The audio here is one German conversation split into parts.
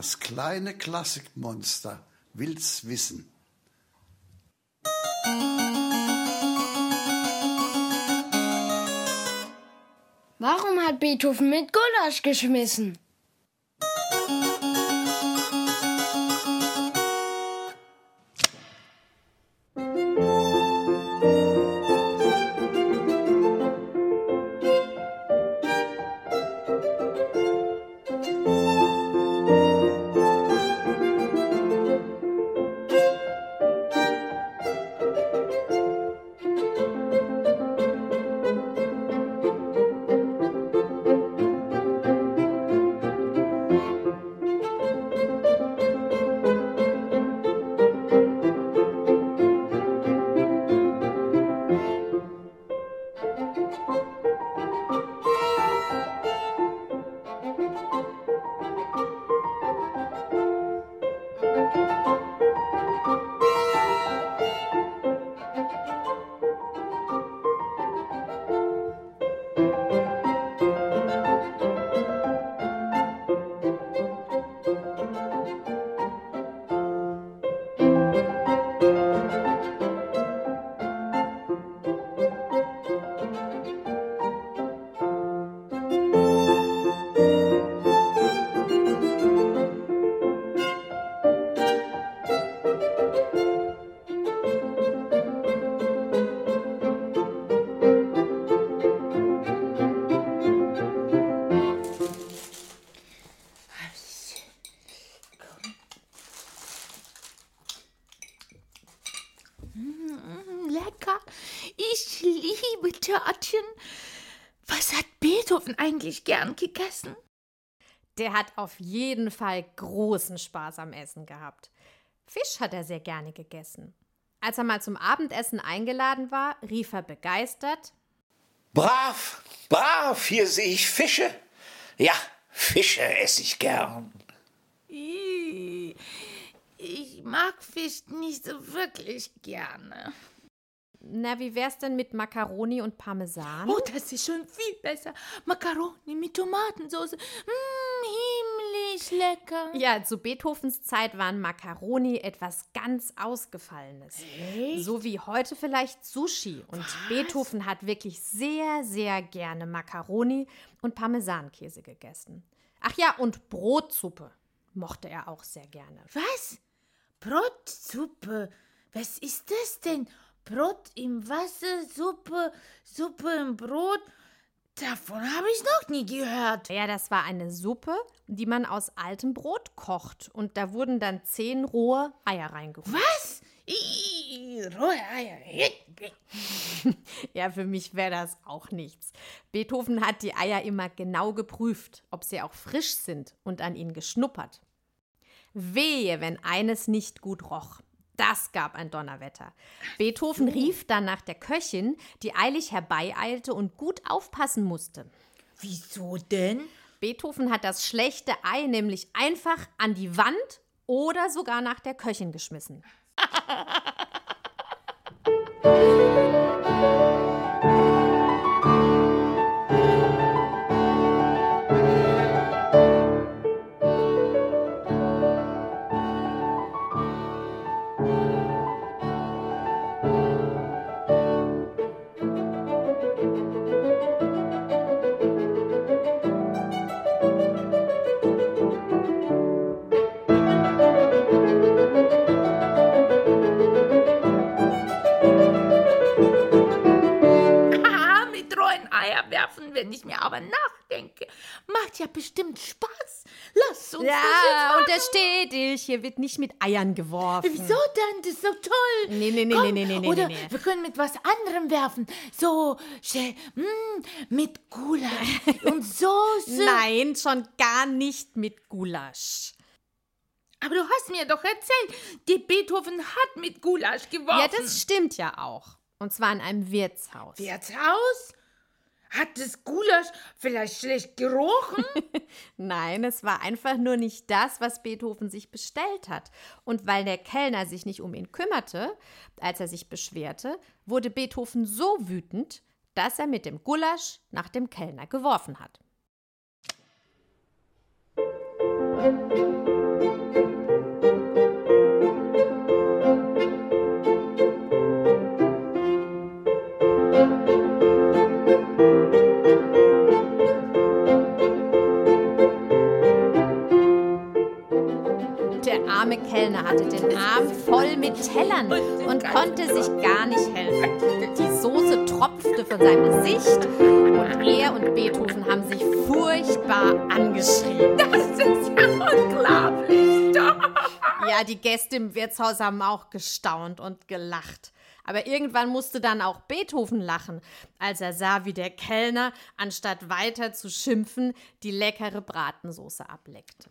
Das kleine Klassikmonster will's wissen. Warum hat Beethoven mit Gulasch geschmissen? Eigentlich gern gegessen? Der hat auf jeden Fall großen Spaß am Essen gehabt. Fisch hat er sehr gerne gegessen. Als er mal zum Abendessen eingeladen war, rief er begeistert: Brav, brav, hier sehe ich Fische. Ja, Fische esse ich gern. Ich mag Fisch nicht so wirklich gerne. Na, wie wär's denn mit Macaroni und Parmesan? Oh, das ist schon viel besser. Macaroni mit Tomatensauce. Mmh, himmlisch lecker. Ja, zu Beethovens Zeit waren Macaroni etwas ganz Ausgefallenes. Echt? So wie heute vielleicht Sushi. Und Beethoven hat wirklich sehr, sehr gerne Macaroni und Parmesankäse gegessen. Ach ja, und Brotsuppe mochte er auch sehr gerne. Was? Brotsuppe? Was ist das denn? Brot im Wasser, Suppe, Suppe im Brot? Davon habe ich noch nie gehört. Ja, das war eine Suppe, die man aus altem Brot kocht. Und da wurden dann zehn rohe Eier reingeholt. Was? Rohe Eier. Ja, für mich wäre das auch nichts. Beethoven hat die Eier immer genau geprüft, ob sie auch frisch sind und an ihnen geschnuppert. Wehe, wenn eines nicht gut roch. Das gab ein Donnerwetter. Beethoven rief dann nach der Köchin, die eilig herbeieilte und gut aufpassen musste. Wieso denn? Beethoven hat das schlechte Ei nämlich einfach an die Wand oder sogar nach der Köchin geschmissen. rohen Eier werfen, wenn ich mir aber nachdenke. Macht ja bestimmt Spaß. Lass uns das Ja, jetzt untersteh dich, hier wird nicht mit Eiern geworfen. Wieso denn? Das ist so toll. Nee, nee, nee, Komm, nee, nee, nee, nee, Oder nee, nee. wir können mit was anderem werfen. So, schä- mm, mit Gulasch und Soße. Nein, schon gar nicht mit Gulasch. Aber du hast mir doch erzählt, die Beethoven hat mit Gulasch geworfen. Ja, das stimmt ja auch. Und zwar in einem Wirtshaus. Wirtshaus? Hat das Gulasch vielleicht schlecht gerochen? Nein, es war einfach nur nicht das, was Beethoven sich bestellt hat. Und weil der Kellner sich nicht um ihn kümmerte, als er sich beschwerte, wurde Beethoven so wütend, dass er mit dem Gulasch nach dem Kellner geworfen hat. Hatte den Arm voll mit Tellern und konnte sich gar nicht helfen. Die Soße tropfte von seinem Gesicht und er und Beethoven haben sich furchtbar angeschrien. Das ist ja unglaublich. Ja, die Gäste im Wirtshaus haben auch gestaunt und gelacht. Aber irgendwann musste dann auch Beethoven lachen, als er sah, wie der Kellner, anstatt weiter zu schimpfen, die leckere Bratensoße ableckte.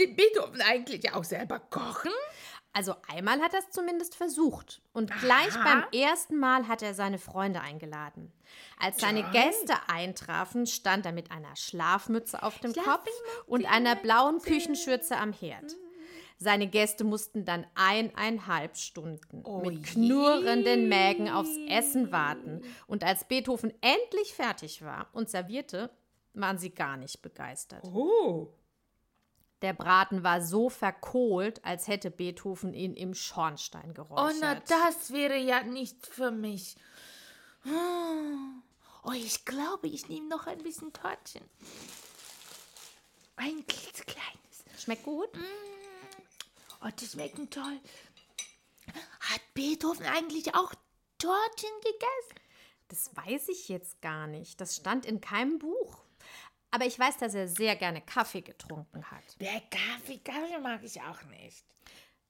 der Beethoven eigentlich auch selber kochen? Also einmal hat er es zumindest versucht. Und gleich Aha. beim ersten Mal hat er seine Freunde eingeladen. Als seine Gäste eintrafen, stand er mit einer Schlafmütze auf dem Kopf und einer blauen Küchenschürze am Herd. Seine Gäste mussten dann eineinhalb Stunden mit knurrenden Mägen aufs Essen warten. Und als Beethoven endlich fertig war und servierte, waren sie gar nicht begeistert. Oh. Der Braten war so verkohlt, als hätte Beethoven ihn im Schornstein Oh, geräuchert. na, das wäre ja nicht für mich. Oh, ich glaube, ich nehme noch ein bisschen Törtchen. Ein klitzekleines. Schmeckt gut? Oh, die schmecken toll. Hat Beethoven eigentlich auch Törtchen gegessen? Das weiß ich jetzt gar nicht. Das stand in keinem Buch. Aber ich weiß, dass er sehr gerne Kaffee getrunken hat. Der Kaffee, Kaffee mag ich auch nicht.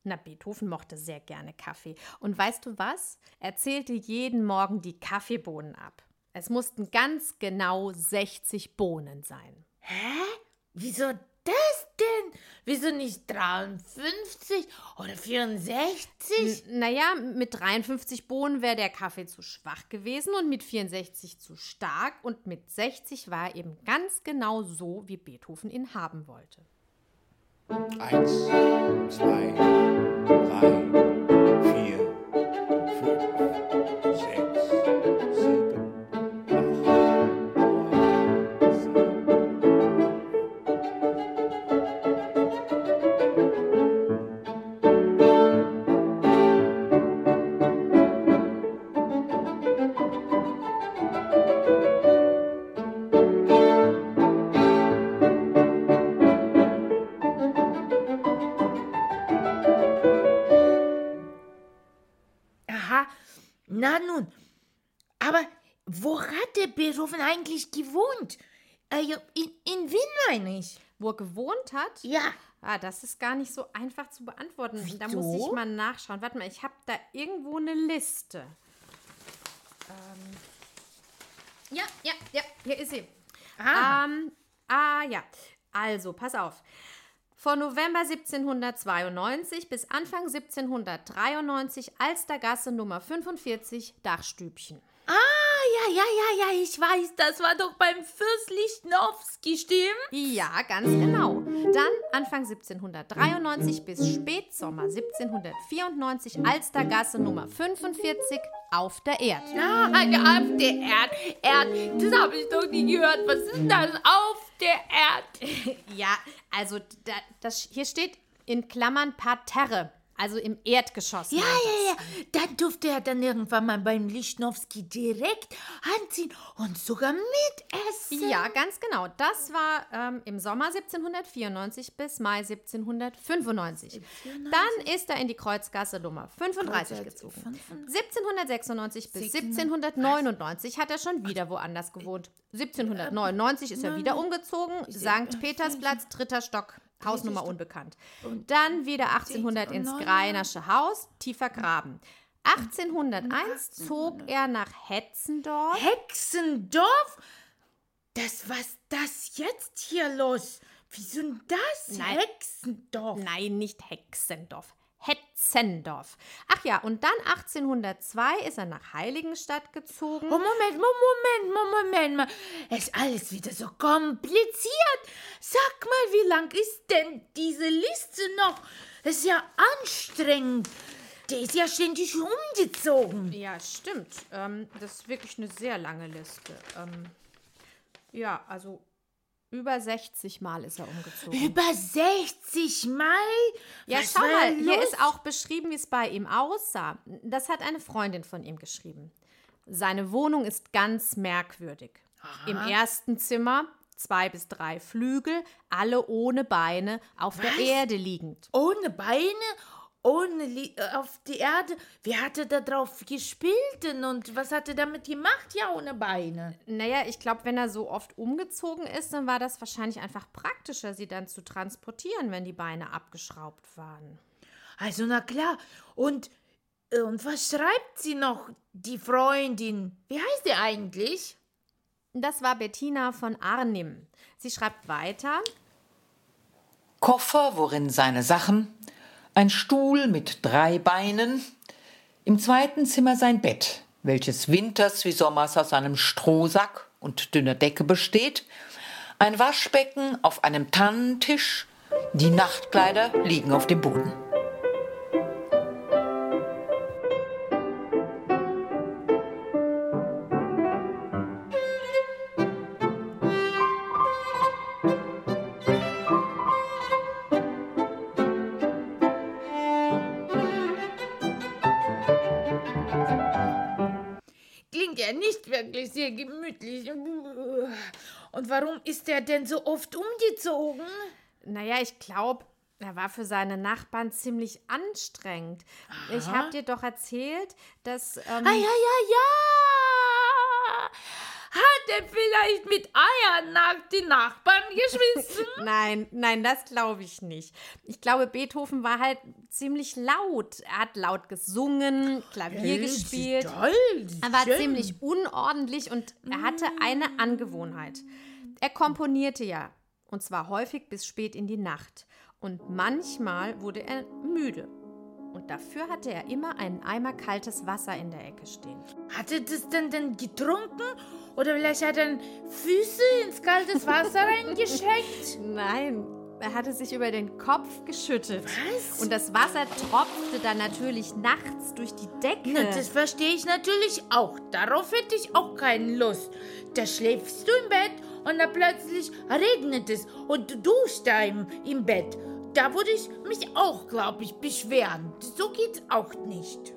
Na, Beethoven mochte sehr gerne Kaffee. Und weißt du was? Er zählte jeden Morgen die Kaffeebohnen ab. Es mussten ganz genau 60 Bohnen sein. Hä? Wieso das denn? Wieso nicht 53 oder 64? N naja, mit 53 Bohnen wäre der Kaffee zu schwach gewesen und mit 64 zu stark und mit 60 war er eben ganz genau so, wie Beethoven ihn haben wollte. Eins, zwei, drei, na nun. Aber wo hat der Beethoven eigentlich gewohnt? Äh, in, in Wien meine ich. Wo er gewohnt hat? Ja. Ah, das ist gar nicht so einfach zu beantworten. Da Wieso? muss ich mal nachschauen. Warte mal, ich habe da irgendwo eine Liste. Ähm. Ja, ja, ja, hier ist sie. Ah. Ähm, ah, ja. Also, pass auf. Von November 1792 bis Anfang 1793 Alstergasse Nummer 45 Dachstübchen. Ah, ja, ja, ja, ja, ich weiß, das war doch beim Fürst Lichnowsky, stimmt? Ja, ganz genau. Dann Anfang 1793 bis Spätsommer 1794 Alstergasse Nummer 45 auf der Erd. Ah, auf der Erd. Erd, das habe ich doch nie gehört. Was ist das auf der Erd? Ja, also da, das hier steht in Klammern Parterre, also im Erdgeschoss. Ja, ja, ja. Dann durfte er dann irgendwann mal beim Lichnowsky direkt anziehen und sogar mitessen. Ja, ganz genau. Das war ähm, im Sommer 1794 bis Mai 1795. Dann ist er in die Kreuzgasse Nummer 35 Kreuzgasse gezogen. 35. 1796 bis 1799 hat er schon wieder woanders gewohnt. 1799 ist er wieder umgezogen. Sankt Petersplatz, dritter Stock. Hausnummer unbekannt. Dann wieder 1800 ins Greinersche Haus, tiefer Graben. 1801 zog er nach Hetzendorf. Hexendorf? Das, was das jetzt hier los? Wieso denn das? Nein. Hexendorf. Nein, nicht Hexendorf. Hetzendorf. Ach ja, und dann 1802 ist er nach Heiligenstadt gezogen. Oh, Moment, Mo- Moment, Mo- Moment mal. Es ist alles wieder so kompliziert. Sag mal, wie lang ist denn diese Liste noch? Das ist ja anstrengend. Der ist ja ständig umgezogen. Ja, stimmt. Ähm, das ist wirklich eine sehr lange Liste. Ähm, ja, also über 60 Mal ist er umgezogen. Über 60 Mal? Ja, Was schau mal, hier ist auch beschrieben, wie es bei ihm aussah. Das hat eine Freundin von ihm geschrieben. Seine Wohnung ist ganz merkwürdig. Im ersten Zimmer zwei bis drei Flügel, alle ohne Beine, auf der Was? Erde liegend. Ohne Beine, ohne Li äh, auf die Erde. Wie hat er da drauf gespielt denn und was hat er damit gemacht? Ja, ohne Beine. Naja, ich glaube, wenn er so oft umgezogen ist, dann war das wahrscheinlich einfach praktischer, sie dann zu transportieren, wenn die Beine abgeschraubt waren. Also, na klar. Und, äh, und was schreibt sie noch, die Freundin? Wie heißt die eigentlich? Das war Bettina von Arnim. Sie schreibt weiter. Koffer, worin seine Sachen, ein Stuhl mit drei Beinen, im zweiten Zimmer sein Bett, welches winters wie sommers aus einem Strohsack und dünner Decke besteht, ein Waschbecken auf einem Tannentisch, die Nachtkleider liegen auf dem Boden. Wirklich sehr gemütlich. Und warum ist er denn so oft umgezogen? Naja, ich glaube, er war für seine Nachbarn ziemlich anstrengend. Ich habe dir doch erzählt, dass. Ähm, Ah, ja, ja, ja! Hat er vielleicht mit Eiern nach den Nachbarn geschmissen? Nein, nein, das glaube ich nicht. Ich glaube, Beethoven war halt ziemlich laut. Er hat laut gesungen, Klavier gespielt. Toll, Er war schön. ziemlich unordentlich und er hatte eine Angewohnheit. Er komponierte ja, und zwar häufig bis spät in die Nacht. Und manchmal wurde er müde. Und dafür hatte er immer einen Eimer kaltes Wasser in der Ecke stehen. Hat er das denn, denn getrunken? Oder vielleicht hat er Füße ins kaltes Wasser reingeschenkt? Nein, er hatte sich über den Kopf geschüttet. Was? Und das Wasser tropfte dann natürlich nachts durch die Decke. Na, das verstehe ich natürlich auch. Darauf hätte ich auch keine Lust. Da schläfst du im Bett und dann plötzlich regnet es und du duschst da im, im Bett. Da würde ich mich auch, glaube ich, beschweren. So geht's auch nicht.